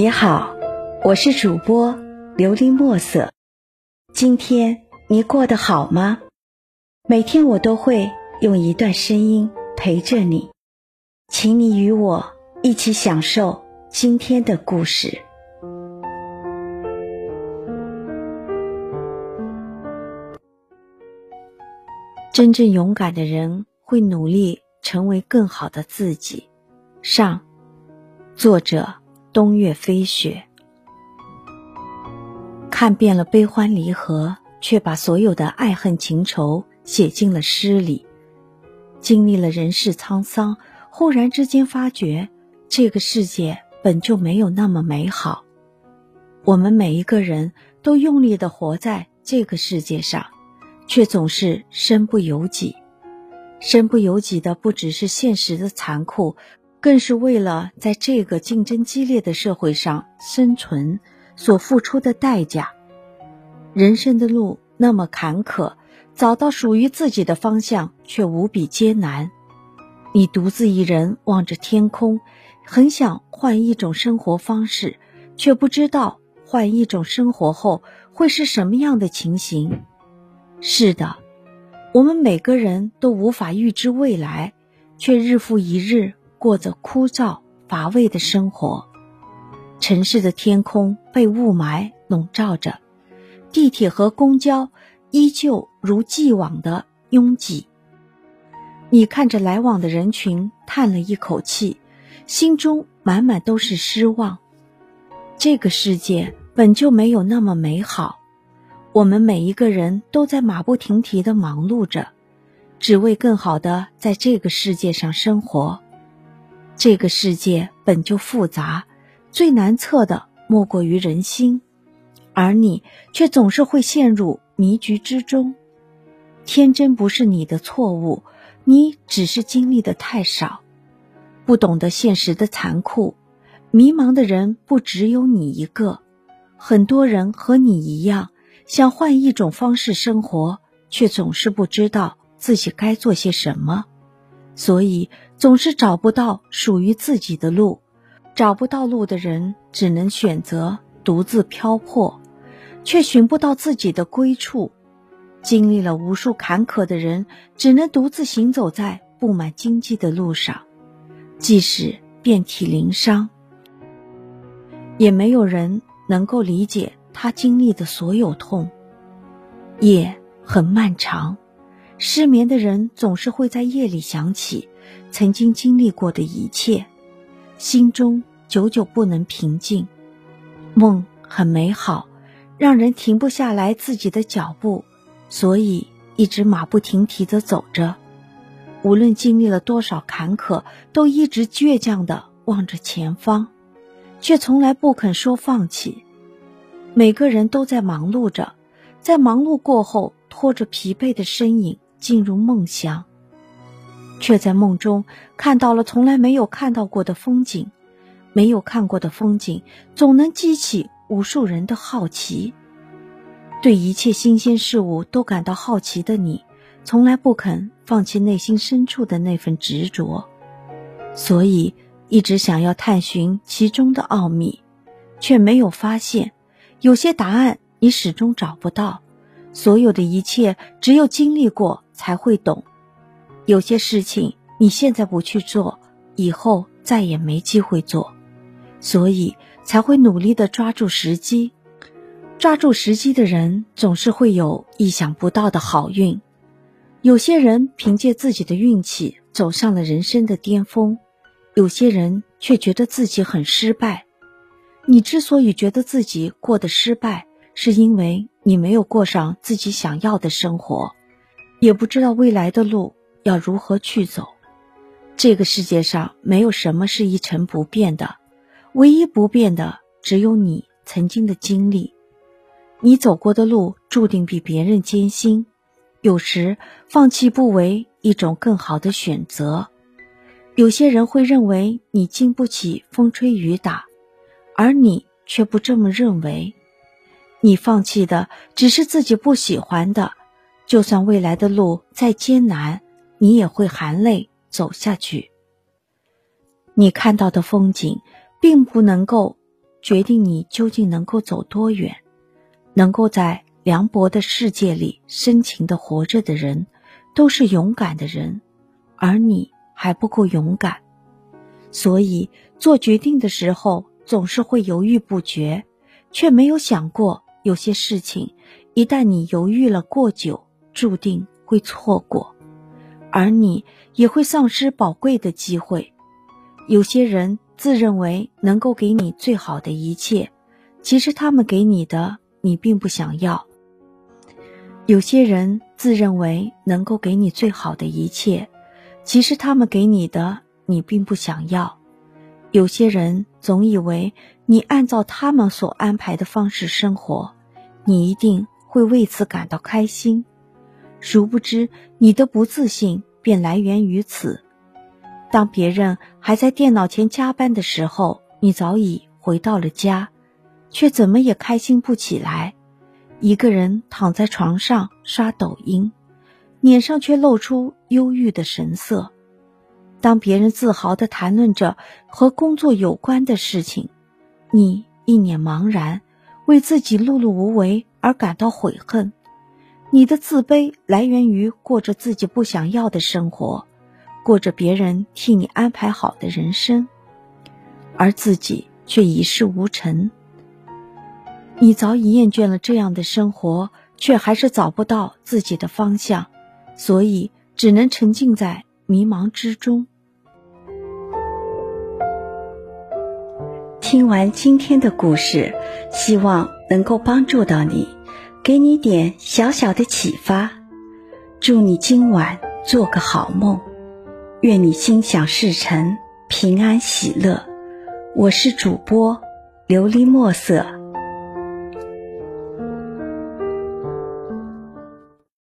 你好，我是主播琉璃墨色。今天你过得好吗？每天我都会用一段声音陪着你，请你与我一起享受今天的故事。真正勇敢的人会努力成为更好的自己。上，作者。冬月飞雪，看遍了悲欢离合，却把所有的爱恨情仇写进了诗里。经历了人世沧桑，忽然之间发觉，这个世界本就没有那么美好。我们每一个人都用力的活在这个世界上，却总是身不由己。身不由己的不只是现实的残酷。更是为了在这个竞争激烈的社会上生存所付出的代价。人生的路那么坎坷，找到属于自己的方向却无比艰难。你独自一人望着天空，很想换一种生活方式，却不知道换一种生活后会是什么样的情形。是的，我们每个人都无法预知未来，却日复一日。过着枯燥乏味的生活，城市的天空被雾霾笼罩着，地铁和公交依旧如既往的拥挤。你看着来往的人群，叹了一口气，心中满满都是失望。这个世界本就没有那么美好，我们每一个人都在马不停蹄的忙碌着，只为更好的在这个世界上生活。这个世界本就复杂，最难测的莫过于人心，而你却总是会陷入迷局之中。天真不是你的错误，你只是经历的太少，不懂得现实的残酷。迷茫的人不只有你一个，很多人和你一样，想换一种方式生活，却总是不知道自己该做些什么。所以总是找不到属于自己的路，找不到路的人只能选择独自漂泊，却寻不到自己的归处。经历了无数坎坷的人，只能独自行走在布满荆棘的路上，即使遍体鳞伤，也没有人能够理解他经历的所有痛。夜很漫长。失眠的人总是会在夜里想起曾经经历过的一切，心中久久不能平静。梦很美好，让人停不下来自己的脚步，所以一直马不停蹄地走着。无论经历了多少坎坷，都一直倔强地望着前方，却从来不肯说放弃。每个人都在忙碌着，在忙碌过后，拖着疲惫的身影。进入梦乡，却在梦中看到了从来没有看到过的风景，没有看过的风景总能激起无数人的好奇。对一切新鲜事物都感到好奇的你，从来不肯放弃内心深处的那份执着，所以一直想要探寻其中的奥秘，却没有发现，有些答案你始终找不到。所有的一切，只有经历过。才会懂，有些事情你现在不去做，以后再也没机会做，所以才会努力的抓住时机。抓住时机的人总是会有意想不到的好运。有些人凭借自己的运气走上了人生的巅峰，有些人却觉得自己很失败。你之所以觉得自己过得失败，是因为你没有过上自己想要的生活。也不知道未来的路要如何去走。这个世界上没有什么是一成不变的，唯一不变的只有你曾经的经历。你走过的路注定比别人艰辛，有时放弃不为一种更好的选择。有些人会认为你经不起风吹雨打，而你却不这么认为。你放弃的只是自己不喜欢的。就算未来的路再艰难，你也会含泪走下去。你看到的风景，并不能够决定你究竟能够走多远。能够在凉薄的世界里深情的活着的人，都是勇敢的人，而你还不够勇敢，所以做决定的时候总是会犹豫不决，却没有想过有些事情，一旦你犹豫了过久，注定会错过，而你也会丧失宝贵的机会。有些人自认为能够给你最好的一切，其实他们给你的。你并不想要。有些人自认为能够给你最好的一切，其实他们给你的你并不想要。有些人总以为你按照他们所安排的方式生活，你一定会为此感到开心。殊不知，你的不自信便来源于此。当别人还在电脑前加班的时候，你早已回到了家。却怎么也开心不起来，一个人躺在床上刷抖音，脸上却露出忧郁的神色。当别人自豪地谈论着和工作有关的事情，你一脸茫然，为自己碌碌无为而感到悔恨。你的自卑来源于过着自己不想要的生活，过着别人替你安排好的人生，而自己却一事无成。你早已厌倦了这样的生活，却还是找不到自己的方向，所以只能沉浸在迷茫之中。听完今天的故事，希望能够帮助到你，给你点小小的启发。祝你今晚做个好梦，愿你心想事成，平安喜乐。我是主播琉璃墨色。